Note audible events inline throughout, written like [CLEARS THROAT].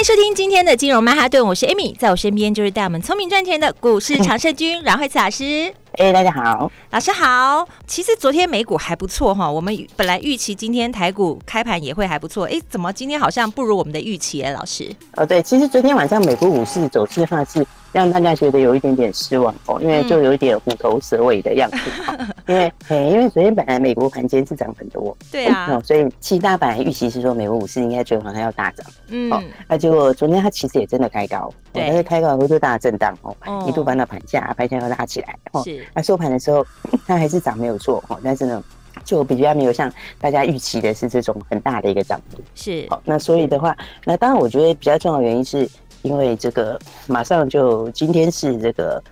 迎收听今天的金融曼哈顿，我是 Amy，在我身边就是带我们聪明赚钱的股市常胜军 [LAUGHS] 阮惠慈老师。哎、欸，大家好，老师好。其实昨天美股还不错哈，我们本来预期今天台股开盘也会还不错，哎、欸，怎么今天好像不如我们的预期哎，老师？哦，对，其实昨天晚上美国股市走势的话是。让大家觉得有一点点失望哦，因为就有一点虎头蛇尾的样子。嗯、[LAUGHS] 因为，因为昨天本来美国盘间是涨很多，对啊，哦、所以其实大家本来预期是说美国股市应该昨天好像要大涨，嗯，哦，那结果昨天它其实也真的开高，对，但是开高以后就大震荡哦，一度翻到盘下，盘下又拉起来，哦，是，那收盘的时候它还是涨没有错哦，但是呢，就比较没有像大家预期的是这种很大的一个涨幅，是，哦，那所以的话，那当然我觉得比较重要的原因是。因为这个马上就今天是这个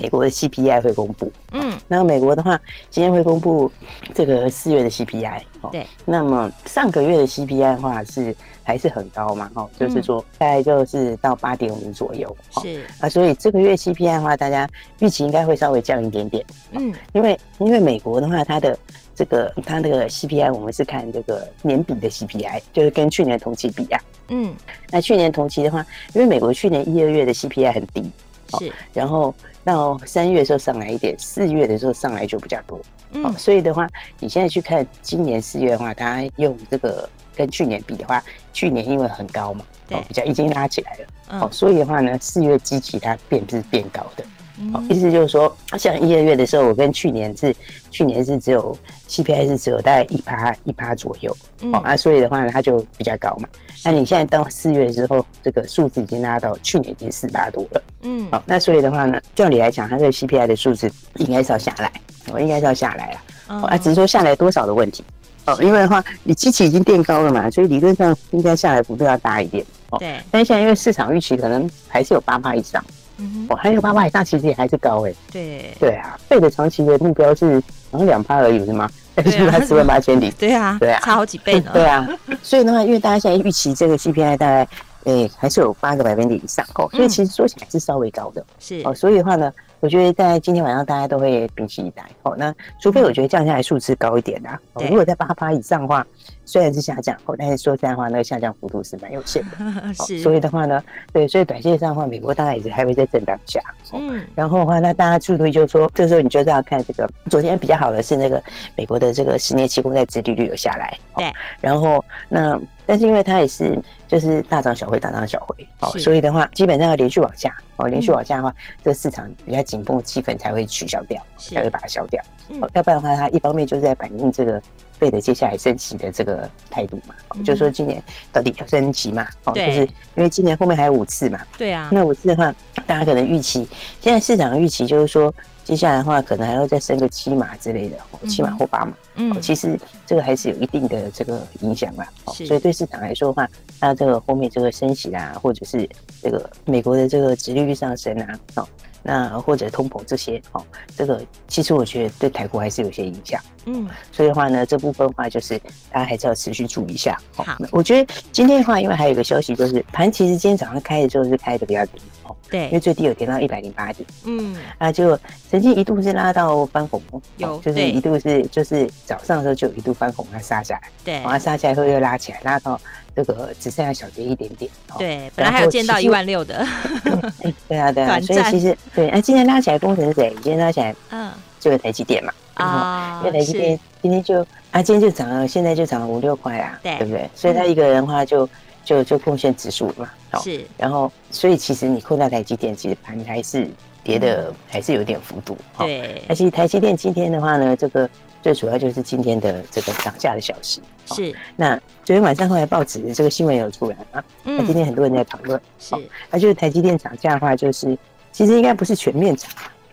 美国的 CPI 会公布，嗯，那美国的话今天会公布这个四月的 CPI，对，那么上个月的 CPI 的话是还是很高嘛，哦，就是说大概就是到八点五左右，是。啊，所以这个月 CPI 的话，大家预期应该会稍微降一点点，嗯，因为因为美国的话，它的这个它那个 CPI 我们是看这个年比的 CPI，就是跟去年同期比啊。嗯，那去年同期的话，因为美国去年一二月的 CPI 很低，是，然后到三月的时候上来一点，四月的时候上来就比较多，嗯，所以的话，你现在去看今年四月的话，它用这个跟去年比的话，去年因为很高嘛，哦，比较已经拉起来了，哦，所以的话呢，四月基期它变是变高的。好，意思就是说，像一二月的时候，我跟去年是，去年是只有 CPI 是只有大概一趴一趴左右，哦啊，所以的话呢，它就比较高嘛。那你现在到四月之后，这个数字已经拉到去年已经四趴多了，嗯，好，那所以的话呢，照理来讲，它这个 CPI 的数字应该是要下来，哦，应该是要下来了，哦，啊，只是说下来多少的问题，哦，因为的话，你基期已经垫高了嘛，所以理论上应该下来幅度要大一点，哦，对，但是现在因为市场预期可能还是有八趴以上。嗯，哦，还有八趴以上，其实也还是高哎。对对啊，费的长期的目标是好像两趴而已，是吗？但 [LAUGHS] 是它四万八千里。对啊，对啊，差好几倍呢。对啊，所以的话，因为大家现在预期这个 CPI 大概诶还是有八个百分点以上哦，所以其实说起来是稍微高的。是哦，所以的话呢，我觉得在今天晚上大家都会屏息以待哦。那除非我觉得降下来数字高一点啊，如果在八趴以上的话。虽然是下降，但是说实在话，那个下降幅度是蛮有限的。[LAUGHS] 是，所以的话呢，对，所以短线上的话，美国大概也是还会在震荡下。嗯，然后的话，那大家注意就是说，这时候你就是要看这个，昨天比较好的是那个美国的这个十年期公债殖利率有下来。对，然后那但是因为它也是就是大涨小回，大涨小回，哦，所以的话基本上要连续往下，哦，连续往下的话，这个市场比较紧绷的气氛才会取消掉，才会把它消掉。嗯，要不然的话，它一方面就是在反映这个。费的接下来升息的这个态度嘛，嗯、就是说今年到底要升息嘛？哦，就是因为今年后面还有五次嘛。对啊。那五次的话，大家可能预期，现在市场的预期就是说，接下来的话可能还要再升个七码之类的，七码或八码。嗯。其实这个还是有一定的这个影响啦。是。所以对市场来说的话，那这个后面这个升息啊，或者是这个美国的这个殖利率上升啊，哦。那或者通膨这些哦，这个其实我觉得对台股还是有些影响，嗯，所以的话呢，这部分的话就是大家还是要持续注意一下。好，我觉得今天的话，因为还有一个消息就是盘其实今天早上开的时候是开的比较低哦，对，因为最低有跌到一百零八点，嗯，啊，就曾经一度是拉到翻红，有，就是一度是就是早上的时候就有一度翻红，它杀下来，对，然后杀下来后又拉起来，拉到。这个只剩下小跌一点点，对，本来还有见到一万六的，[LAUGHS] 对啊，对啊，[LAUGHS] 所以其实对，那今天拉起来，工程是谁？今天拉起来，嗯，就有台积电嘛，啊，因为台积电今天就啊，今天就涨了，现在就涨了五六块啊，对，对不对？所以他一个人的话就就就贡献指数嘛，好是，然后所以其实你扣到台积电，其实盘还是跌的，还是有点幅度，对。而且台积电今天的话呢，这个。最主要就是今天的这个涨价的消息，是。那昨天晚上后来报纸这个新闻有出来啊，那今天很多人在讨论，是。那就是台积电涨价的话，就是其实应该不是全面涨，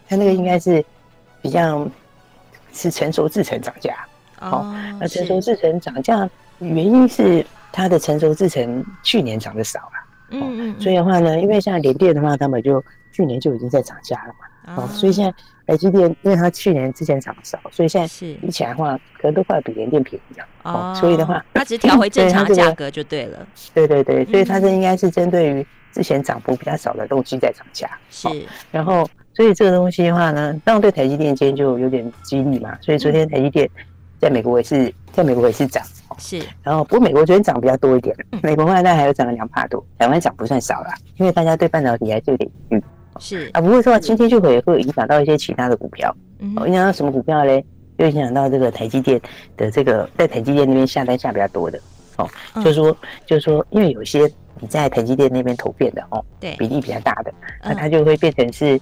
它那个应该是比较是成熟制程涨价。哦。那成熟制程涨价原因是它的成熟制程去年涨得少了，嗯嗯，所以的话呢，因为像联电的话，他们就去年就已经在涨价了嘛，哦，所以现在台积电，因为它去年之前涨少，所以现在是。比起来的话，可能都快比联电便宜了，哦，所以的话，它只调回正常 [LAUGHS] 价格就对了，对对对，所以它这应该是针对于之前涨幅比较少的东西在涨价，是，然后所以这个东西的话呢，当然对台积电今天就有点激励嘛，所以昨天台积电在美国也是在美国也是涨。是，然后不过美国昨天涨比较多一点，美国现在还有涨了两帕多，台湾涨不算少啦，因为大家对半导体还是有点疑虑。是。啊，不过说今天就会会影响到一些其他的股票，嗯，影响到什么股票嘞？就影响到这个台积电的这个在台积电那边下单下比较多的。哦，就是说就是说，因为有些你在台积电那边投片的哦，对，比例比较大的，那它就会变成是。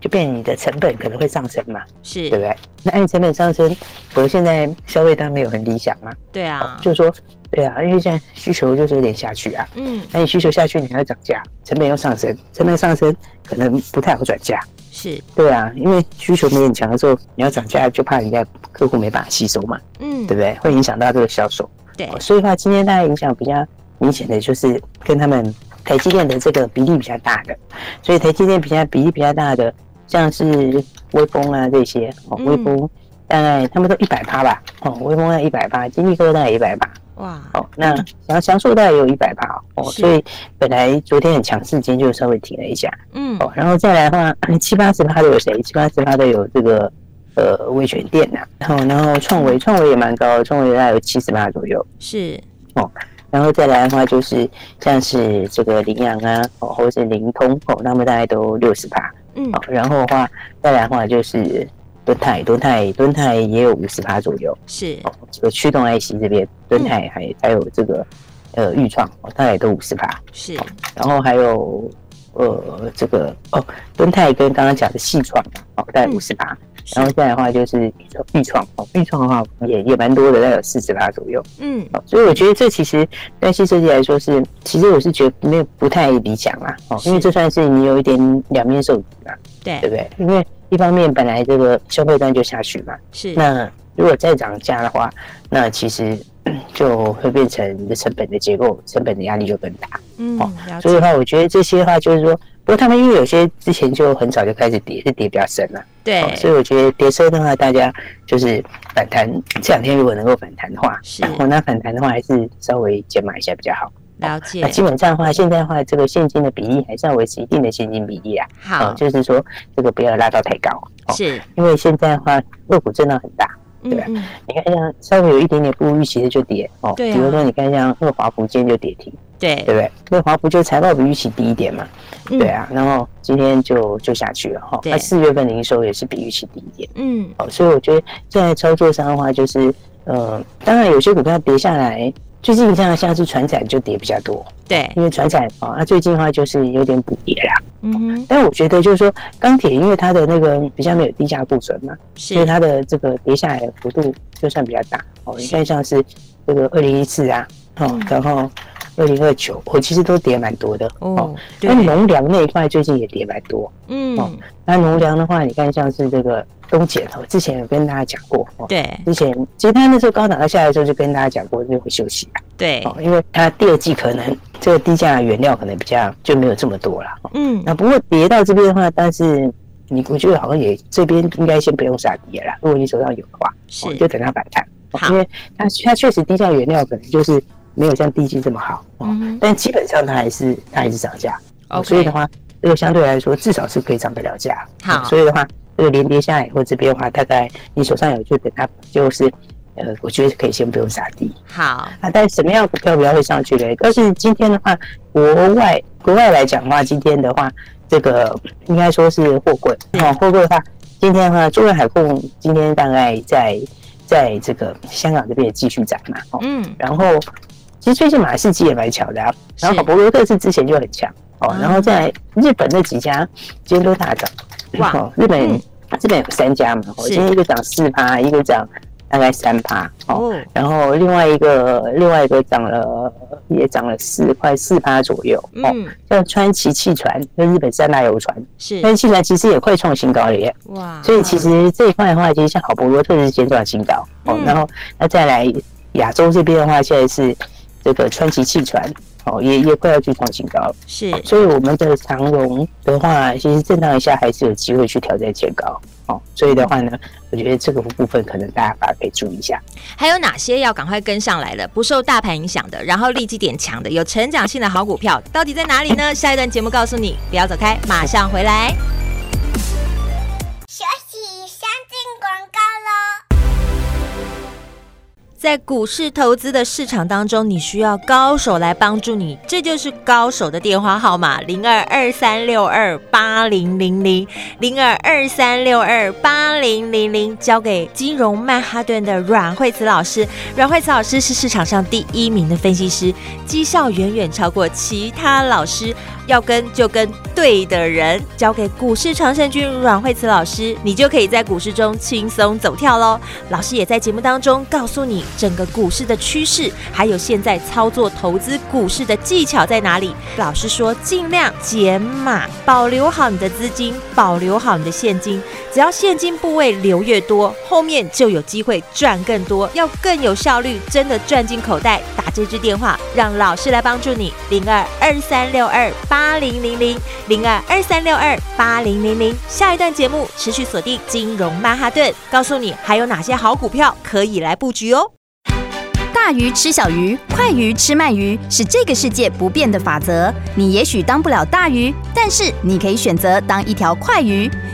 就变你的成本可能会上升嘛，是。对不对？那按成本上升，可是现在消费端没有很理想嘛，对啊，就是说，对啊，因为现在需求就是有点下去啊，嗯，那你需求下去，你还要涨价，成本又上升，成本上升可能不太好转价，是。对啊，因为需求没很强的时候，你要涨价就怕人家客户没办法吸收嘛，嗯，对不对？会影响到这个销售，对，所以的话今天大家影响比较明显的就是跟他们台积电的这个比例比较大的，所以台积电比较比例比较大的。像是微风啊这些哦，微风大概他们都一百趴吧，哦，微风在一百趴，金立科大概一百趴，哇，哦，那祥祥硕大概也有一百趴哦，所以本来昨天很强势，今天就稍微停了一下，嗯，哦，然后再来的话，[COUGHS] 七八十趴的有谁？七八十趴的有这个呃威权电呐，然后然后创维创维也蛮高的，创维大概有七十趴左右，是。哦，然后再来的话就是像是这个羚羊啊，哦，或者是灵通哦，他们大概都六十趴。嗯，好，然后的话，再来的话就是敦泰，敦泰，敦泰也有五十趴左右，是哦。这个驱动 IC 这边，敦泰还还有这个呃预创，大概都五十趴，是。然后还有呃这个哦，敦泰跟刚刚讲的细创，哦，大概五十八。然后再来的话就是钰创，哦，钰创的话也也蛮多的，大概有四十八左右。嗯，所以我觉得这其实对 IC 设计来说是，其实我是觉得没有不太理想啦，哦，因为这算是你有一点两面受敌啦，对，对不对？因为一方面本来这个消费端就下去嘛，是。那如果再涨价的话，那其实 [CLEARS THROAT] 就会变成你的成本的结构，成本的压力就更大。嗯，所以的话，我觉得这些的话就是说。不过他们因为有些之前就很早就开始跌，是跌比较深了。对、哦，所以我觉得跌深的话，大家就是反弹。这两天如果能够反弹的话，是，然后那反弹的话还是稍微减码一下比较好。了解。那基本上的话，现在的话，这个现金的比例还是要维持一定的现金比例啊。好、哦，就是说这个不要拉到太高。哦、是。因为现在的话，个股震荡很大，对吧？嗯嗯你看像稍微有一点点不如预期的就跌哦。对、啊。比如说你看像那个华福今天就跌停。对，对不对？那华福就财报比预期低一点嘛。对啊，然后今天就就下去了哈。那四月份的营收也是比预期低一点。嗯，好，所以我觉得现在操作上的话，就是呃，当然有些股票跌下来，最近像像是船产就跌比较多。对，因为船产啊，那最近的话就是有点补跌啦。嗯哼。但我觉得就是说钢铁，因为它的那个比较没有低价库存嘛，所以它的这个跌下来的幅度就算比较大。哦，你看像是这个二零一四啊，哦，然后。二零二九，我其实都跌蛮多的哦。那农粮那一块最近也跌蛮多，嗯。哦，那农粮的话，你看像是这个东碱哦，之前有跟大家讲过哦。对。之前其实它那时候高档它下来的时候就跟大家讲过，就会休息啊。对。哦，因为它第二季可能这个低价原料可能比较就没有这么多了。嗯。那不过跌到这边的话，但是你我觉得好像也这边应该先不用杀跌了。如果你手上有的话，是就等它反弹。因为它它确实低价原料可能就是。没有像低基这么好，嗯，但基本上它还是它还是涨价，Okay. 所以的话，这个相对来说至少是可以涨得了价。好，所以的话，这个连跌下来以后这边的话，大概你手上有就等它就是，呃，我觉得可以先不用杀低。好，啊，但什么样股票比较会上去呢？但是今天的话，国外国外来讲的话，今天的话，这个应该说是货柜哦，货柜的话，今天的话，中远海控今天大概在在这个香港这边也继续涨嘛，嗯，然后。其实最近马士基也蛮强的啊，然后好伯罗特是之前就很强哦，然后在日本那几家今天都大涨，哇，日本日本有三家嘛，今天一个涨四趴，一个涨大概三趴哦，然后另外一个另外一个涨了也涨了四块四趴左右哦，像川崎汽船跟日本三大游船，是川崎汽船其实也快创新高了耶，哇，所以其实这一块的话，其实像好博罗特是先创新高哦，然后那再来亚洲这边的话，现在是。这个川崎汽船，哦，也也快要去创新高了。是，所以我们的长荣的话，其实震荡一下还是有机会去挑战前高。哦，所以的话呢，我觉得这个部分可能大家反而可以注意一下。还有哪些要赶快跟上来的，不受大盘影响的，然后立即点强的，有成长性的好股票，到底在哪里呢？下一段节目告诉你，不要走开，马上回来。在股市投资的市场当中，你需要高手来帮助你，这就是高手的电话号码：零二二三六二八零零零零二二三六二八零零零，交给金融曼哈顿的阮慧慈老师。阮慧慈老师是市场上第一名的分析师，绩效远远超过其他老师。要跟就跟对的人，交给股市常胜军阮慧慈老师，你就可以在股市中轻松走跳喽。老师也在节目当中告诉你整个股市的趋势，还有现在操作投资股市的技巧在哪里。老师说，尽量减码，保留好你的资金，保留好你的现金。只要现金部位留越多，后面就有机会赚更多，要更有效率，真的赚进口袋。打这支电话，让老师来帮助你。零二二三六二八八零零零零二二三六二八零零零。下一段节目持续锁定金融曼哈顿，告诉你还有哪些好股票可以来布局哦。大鱼吃小鱼，快鱼吃慢鱼，是这个世界不变的法则。你也许当不了大鱼，但是你可以选择当一条快鱼。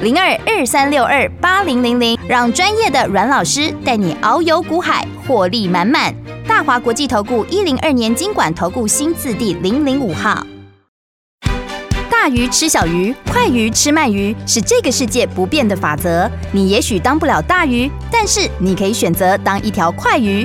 零二二三六二八零零零，让专业的阮老师带你遨游股海，获利满满。大华国际投顾一零二年金管投顾新字第零零五号。大鱼吃小鱼，快鱼吃慢鱼，是这个世界不变的法则。你也许当不了大鱼，但是你可以选择当一条快鱼。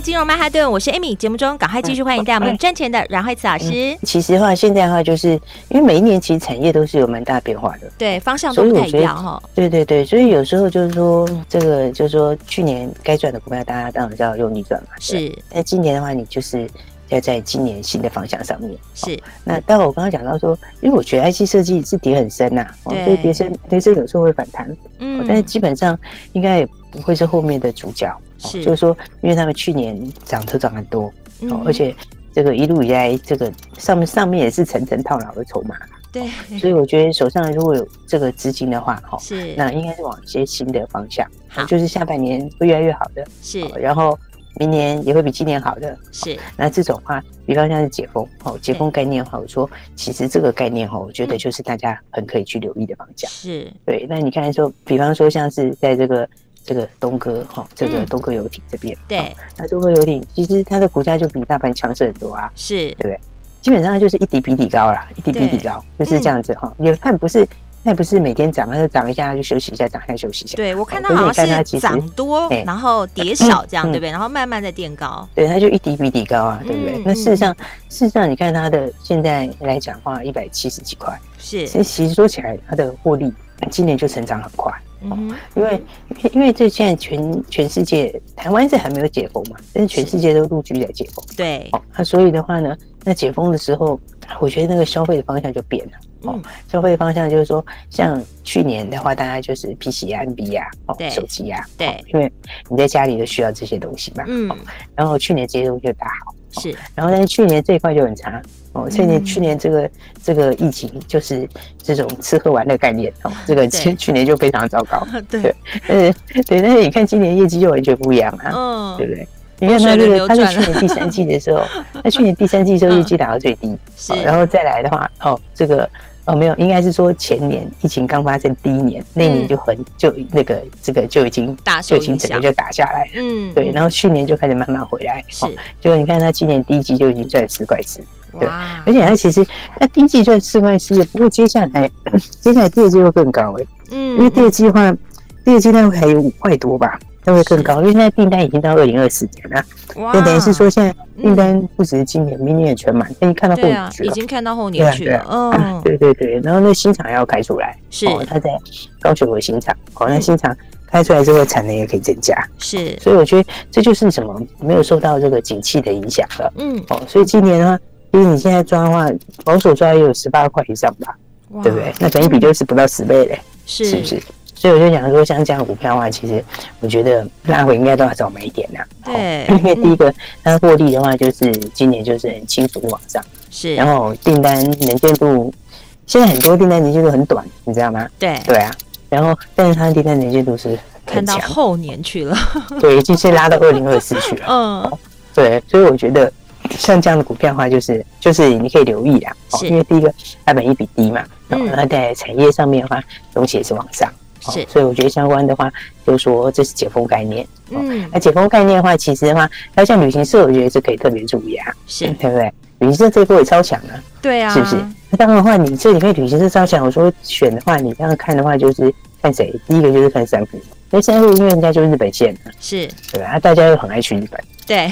金融曼哈顿，我是 Amy。节目中赶快继续欢迎带我们赚钱的阮慧慈老师。其实的话，现在的话，就是因为每一年其实产业都是有蛮大变化的，对，方向都不太一样哈。对对对，所以有时候就是说，这个就是说，去年该赚的股票，大家当然就要用力赚嘛。是。那今年的话，你就是要在今年新的方向上面。是。那待会我刚刚讲到说，因为我觉得 IC 设计是跌很深呐，所以跌深跌深有时候会反弹。嗯。但是基本上应该也不会是后面的主角。是，就是说，因为他们去年涨都涨很多，哦，而且这个一路以来，这个上面上面也是层层套牢的筹码，对，所以我觉得手上如果有这个资金的话，哈，是，那应该是往一些新的方向，好，就是下半年会越来越好的，是，然后明年也会比今年好的，是，那这种话，比方像是解封，哦，解封概念的话，我说其实这个概念哈，我觉得就是大家很可以去留意的方向，是。对，那你看说，比方说像是在这个。这个东哥哈，这个东哥游艇这边，对，那东哥游艇其实它的股价就比大盘强势很多啊，是对不对？基本上就是一底比底高啦，一底比底高，就是这样子哈。也看不是，那不是每天涨，它就涨一下就休息一下，涨一下休息一下。对，我看它好像是涨多，然后跌少这样，对不对？然后慢慢再垫高，对，它就一底比底高啊，对不对？那事实上，事实上你看它的现在来讲的话，一百七十几块，是，其实说起来它的获利今年就成长很快。嗯，因为因为这现在全全世界，台湾是还没有解封嘛，但是全世界都陆续在解封。对，哦，那所以的话呢，那解封的时候，我觉得那个消费的方向就变了。哦，消费方向就是说，像去年的话，大家就是 PC 啊、NB 啊、哦，手机啊，对，因为你在家里都需要这些东西嘛。嗯。然后去年这些东西就大好。是。然后但是去年这一块就很差。哦，去年去年这个这个疫情就是这种吃喝玩乐概念哦，[LAUGHS] 这个去去年就非常糟糕。[LAUGHS] 对。呃，对，但是你看今年业绩就完全不一样啊。嗯。对不对？你看他这个，他在去年第三季的时候，他去年第三季的时候业绩 [LAUGHS] 打到最低。是。然后再来的话，哦，这个。哦，没有，应该是说前年疫情刚发生第一年，那年就很就那个这个就已经就已经整个就打下来，嗯，对，然后去年就开始慢慢回来，是，就你看他今年第一季就已经赚四块四，对，而且他其实他第一季赚四块四，不过接下来接下来第二季会更高哎，嗯，因为第二季的话，第二季大概还有五块多吧。都会更高，因为现在订单已经到二零二四年了，就等于是说现在订单不只是今年，明年也全满，可以看到后年去了，已经看到后年去了。嗯，对对对，然后那新厂要开出来，是，他在高雄有新厂，好，那新厂开出来之后产能也可以增加，是，所以我觉得这就是什么没有受到这个景气的影响了，嗯，哦，所以今年的话，因为你现在抓的话，保守抓也有十八块以上吧，对不对？那本益比就是不到十倍嘞，是不是？所以我就讲说，像这样的股票的话，其实我觉得拉回应该都要早买一点的。对，因为第一个它获利的话，就是今年就是很轻松往上。是。然后订单能见度，现在很多订单能见度很短，你知道吗？对。对啊。然后，但是它的订单能见度是看到后年去了。对，已经是拉到二零二四去了。嗯。对，所以我觉得像这样的股票的话，就是就是你可以留意啊。是。因为第一个它本益比低嘛，然后它在产业上面的话，东西也是往上。是，所以我觉得相关的话，就是说这是解封概念。嗯，那解封概念的话，其实的话，要像旅行社，我觉得是可以特别注意啊，是，对不对？旅行社这一波也超强啊，对啊，是不是？那当然的话，你这里面旅行社超强，我说选的话，你这样看的话，就是看谁？第一个就是看三富，因为三富因为人家就是日本线的，是，对吧？大家又很爱去日本，对，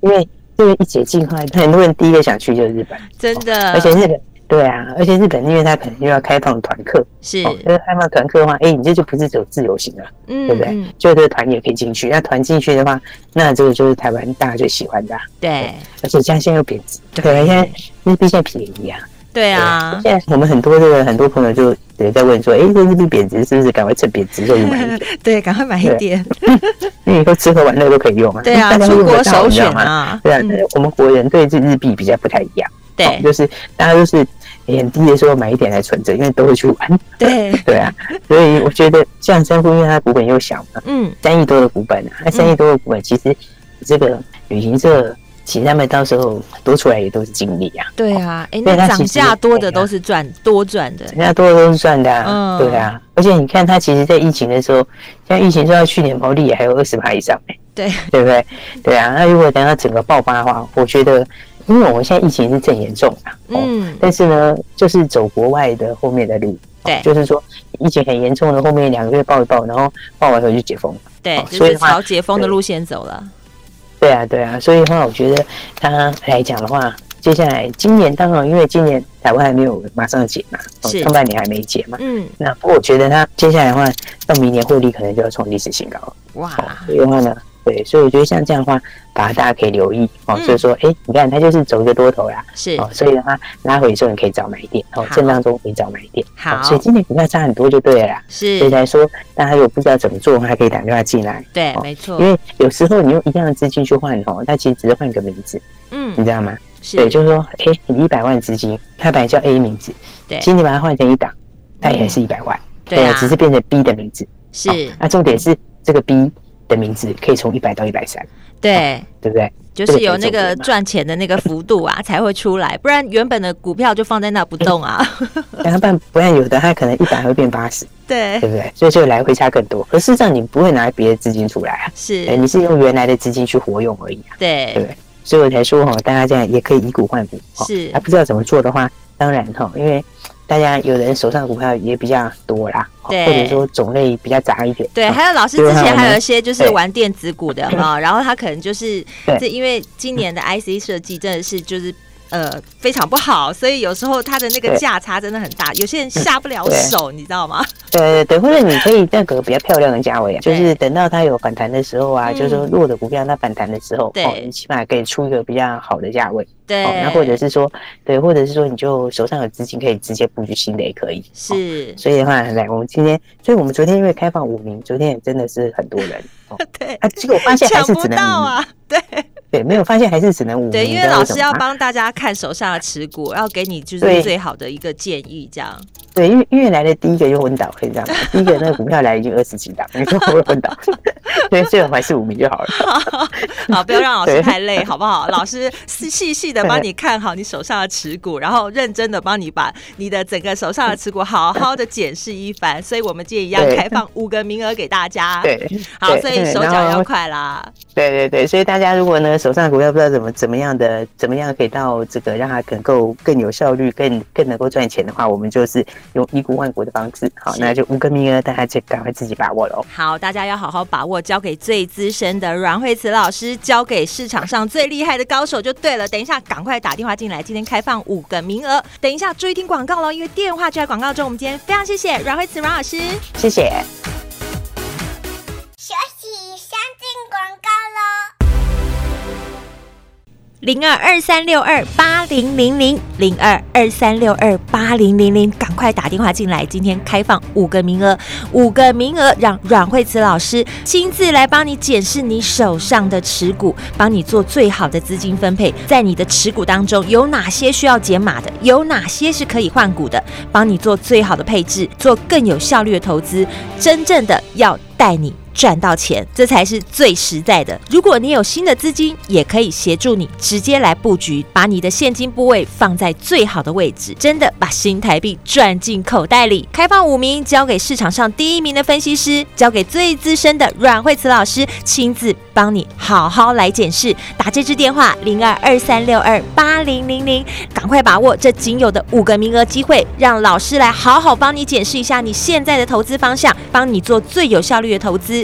因为这个一解禁的话，很多人第一个想去就是日本，[LAUGHS] 真的，而且日本。对啊，而且日本因为它可能又要开放团客，是，因为开放团客的话，哎，你这就不是走自由行了，嗯，对不对？就这个团也可以进去，那团进去的话，那这个就是台湾大家最喜欢的，对，而且现在又贬值，对，现在日币现在便宜啊，对啊，现在我们很多这个很多朋友就也在问说，哎，这日币贬值是不是赶快趁贬值就买一点？[LAUGHS] 对，赶快买一点，[LAUGHS] 因为以后吃喝玩乐都可以用啊，对啊，[LAUGHS] 出国首选啊，对啊，我们国人对这日币比较不太一样。对，就是大家都是很低的时候买一点来存着，因为都会去玩。[LAUGHS] 对 [LAUGHS] 对啊，所以我觉得像三富，因为它股本又小嘛，嗯，三亿多的股本啊，那三亿多的股本，其实这个旅行社其实他们到时候多出来也都是净利啊。对啊，哎，那涨价多的都是赚多赚的，涨价多的都是赚的啊。嗯，对啊，而且你看它其实，在疫情的时候，像疫情说到去年毛利也还有二十趴以上哎。对，对不对？对啊，那如果等到整个爆发的话，我觉得。因为我们现在疫情是正严重啊，嗯，但是呢，就是走国外的后面的路，对，就是说疫情很严重的后面两个月爆一爆，然后爆完后就解封，对，所以朝解封的路线走了。对啊，对啊，所以的话，我觉得他来讲的话，接下来今年当然因为今年台湾还没有马上解嘛，是。上半年还没解嘛，嗯，那不过我觉得他接下来的话，到明年获利可能就要创历史新高了，哇，所以的话呢。对，所以我觉得像这样的话，把大家可以留意哦。就是说，哎，你看它就是走一个多头啦，是哦。所以的话，拉回的时候你可以早买一点哦，震荡中可以早买一点。好，所以今年股票差很多就对了啦。是，所以来说，大家如果不知道怎么做，还可以打电话进来。对，没错。因为有时候你用一样的资金去换哦，它其实只是换个名字。嗯，你知道吗？是。对，就是说，哎，你一百万资金，它本来叫 A 名字，对，其实你把它换成一档，它也是一百万，对，只是变成 B 的名字。是。那重点是这个 B。的名字可以从一百到一百三，对，对不对？就是有那个赚钱的那个幅度啊，才会出来，不然原本的股票就放在那不动啊。然后不然不然有的它可能一百会变八十，[LAUGHS] 对，对不对？所以就来回差更多。可事实上你不会拿别的资金出来啊，是，你是用原来的资金去活用而已啊，对，对不对？所以我才说哈，大家这样也可以以股换股，是，还不知道怎么做的话，当然哈，因为。大家有人手上股票也比较多啦，对，或者说种类比较杂一点。对，还有老师之前还有一些就是玩电子股的 [LAUGHS] 哈，然后他可能就是这因为今年的 IC 设计真的是就是呃非常不好，所以有时候它的那个价差真的很大，有些人下不了手，你知道吗？对对对，或者你可以那个比较漂亮的价位啊，就是等到它有反弹的时候啊，就是说弱的股票它反弹的时候，哦，你起码可以出一个比较好的价位。对，那或者是说，对，或者是说，你就手上有资金可以直接布局新的也可以。是，所以的话，来，我们今天，所以我们昨天因为开放五名，昨天也真的是很多人。[LAUGHS] 对啊，结果我发现还是只能。对。对，没有发现还是只能五。对，因为老师要帮大家看手上的持股，要给你就是最好的一个建议，这样。对，因为因为来的第一个就昏倒，可以这样。第一个那个股票来已经二十几档，你说我会昏倒？[LAUGHS] 所以最好还是五名就好了。[LAUGHS] 好，不要让老师太累，好不好？老师 [LAUGHS] 细细的帮你看好你手上的持股，然后认真的帮你把你的整个手上的持股好好的检视一番。所以我们今天一样开放五个名额给大家。对，好，所以手脚要快啦。对对对，所以大家如果呢手上的股票不知道怎么怎么样的怎么样可以到这个让它能够更有效率、更更能够赚钱的话，我们就是用一股万股的方式。好，那就五个名额，大家就赶快自己把握喽。好，大家要好好把握，交给最资深的阮慧慈老师，交给市场上最厉害的高手就对了。等一下赶快打电话进来，今天开放五个名额。等一下注意听广告喽，因为电话就在广告中。我们今天非常谢谢阮慧慈阮老师，谢谢。零二二三六二八零零零零二二三六二八零零零，赶快打电话进来！今天开放五个名额，五个名额让阮慧慈老师亲自来帮你检视你手上的持股，帮你做最好的资金分配。在你的持股当中，有哪些需要减码的？有哪些是可以换股的？帮你做最好的配置，做更有效率的投资。真正的要带你。赚到钱，这才是最实在的。如果你有新的资金，也可以协助你直接来布局，把你的现金部位放在最好的位置，真的把新台币赚进口袋里。开放五名，交给市场上第一名的分析师，交给最资深的阮慧慈老师，亲自帮你好好来检视。打这支电话零二二三六二八零零零，赶快把握这仅有的五个名额机会，让老师来好好帮你检视一下你现在的投资方向，帮你做最有效率的投资。